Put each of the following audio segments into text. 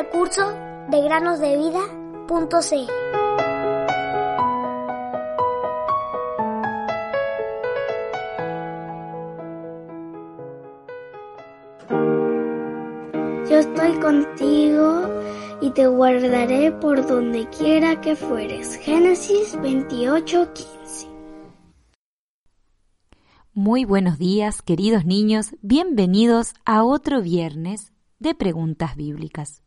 Recurso de granosdevida.cl. Yo estoy contigo y te guardaré por donde quiera que fueres. Génesis 28:15. Muy buenos días, queridos niños. Bienvenidos a otro viernes de preguntas bíblicas.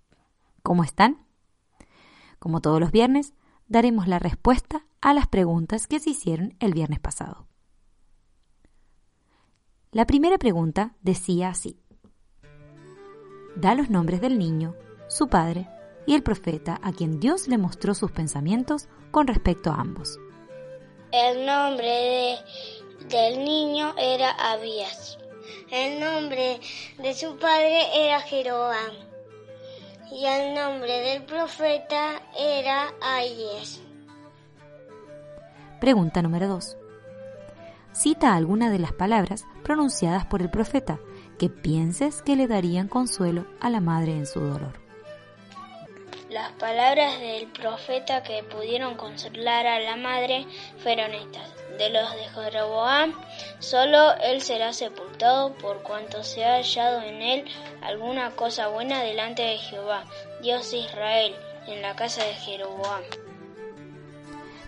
¿Cómo están? Como todos los viernes, daremos la respuesta a las preguntas que se hicieron el viernes pasado. La primera pregunta decía así. Da los nombres del niño, su padre y el profeta a quien Dios le mostró sus pensamientos con respecto a ambos. El nombre de, del niño era Abías. El nombre de su padre era Jeroboam. Y el nombre del profeta era Ayes. Pregunta número 2. Cita alguna de las palabras pronunciadas por el profeta que pienses que le darían consuelo a la madre en su dolor. Las palabras del profeta que pudieron consolar a la madre fueron estas. De los de Jeroboam, solo él será sepultado por cuanto se ha hallado en él alguna cosa buena delante de Jehová, Dios de Israel, en la casa de Jeroboam.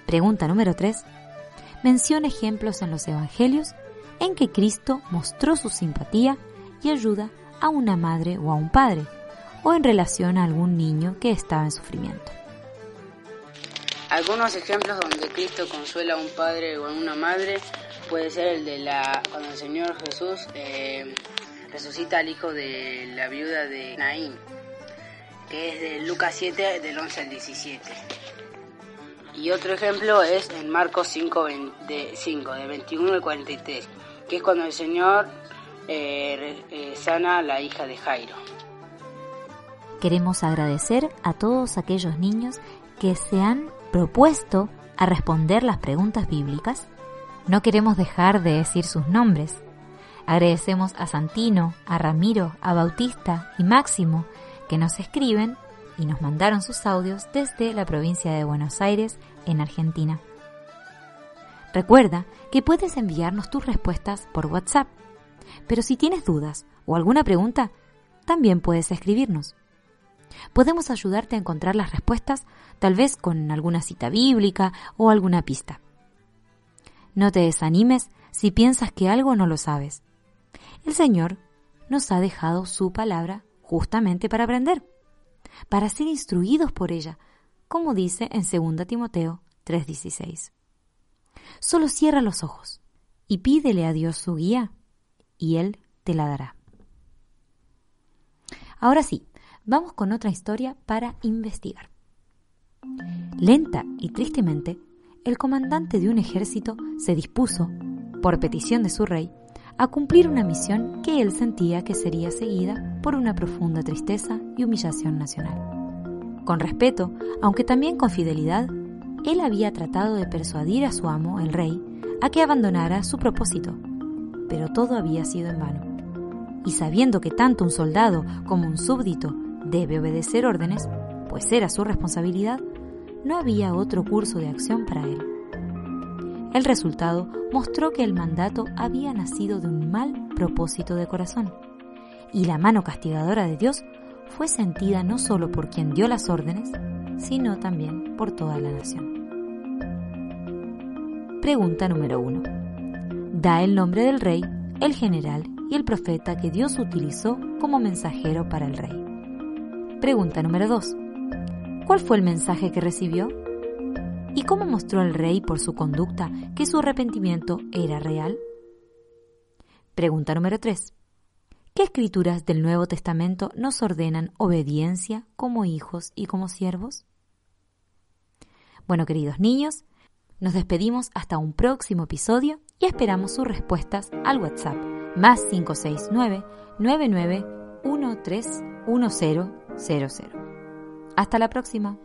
Pregunta número 3. Menciona ejemplos en los evangelios en que Cristo mostró su simpatía y ayuda a una madre o a un padre, o en relación a algún niño que estaba en sufrimiento. Algunos ejemplos donde Cristo consuela a un padre o a una madre puede ser el de la cuando el Señor Jesús eh, resucita al hijo de la viuda de Naín, que es de Lucas 7 del 11 al 17. Y otro ejemplo es en Marcos 5, de, 5, de 21 al 43, que es cuando el Señor eh, eh, sana a la hija de Jairo. Queremos agradecer a todos aquellos niños que se han propuesto a responder las preguntas bíblicas. No queremos dejar de decir sus nombres. Agradecemos a Santino, a Ramiro, a Bautista y Máximo que nos escriben y nos mandaron sus audios desde la provincia de Buenos Aires, en Argentina. Recuerda que puedes enviarnos tus respuestas por WhatsApp, pero si tienes dudas o alguna pregunta, también puedes escribirnos. Podemos ayudarte a encontrar las respuestas, tal vez con alguna cita bíblica o alguna pista. No te desanimes si piensas que algo no lo sabes. El Señor nos ha dejado su palabra justamente para aprender para ser instruidos por ella, como dice en 2 Timoteo 3:16. Solo cierra los ojos y pídele a Dios su guía, y Él te la dará. Ahora sí, vamos con otra historia para investigar. Lenta y tristemente, el comandante de un ejército se dispuso, por petición de su rey, a cumplir una misión que él sentía que sería seguida por una profunda tristeza y humillación nacional. Con respeto, aunque también con fidelidad, él había tratado de persuadir a su amo, el rey, a que abandonara su propósito, pero todo había sido en vano. Y sabiendo que tanto un soldado como un súbdito debe obedecer órdenes, pues era su responsabilidad, no había otro curso de acción para él. El resultado mostró que el mandato había nacido de un mal propósito de corazón, y la mano castigadora de Dios fue sentida no solo por quien dio las órdenes, sino también por toda la nación. Pregunta número 1. Da el nombre del rey, el general y el profeta que Dios utilizó como mensajero para el rey. Pregunta número 2. ¿Cuál fue el mensaje que recibió? ¿Y cómo mostró el rey por su conducta que su arrepentimiento era real? Pregunta número 3. ¿Qué escrituras del Nuevo Testamento nos ordenan obediencia como hijos y como siervos? Bueno, queridos niños, nos despedimos hasta un próximo episodio y esperamos sus respuestas al WhatsApp más 569 99131000. Hasta la próxima.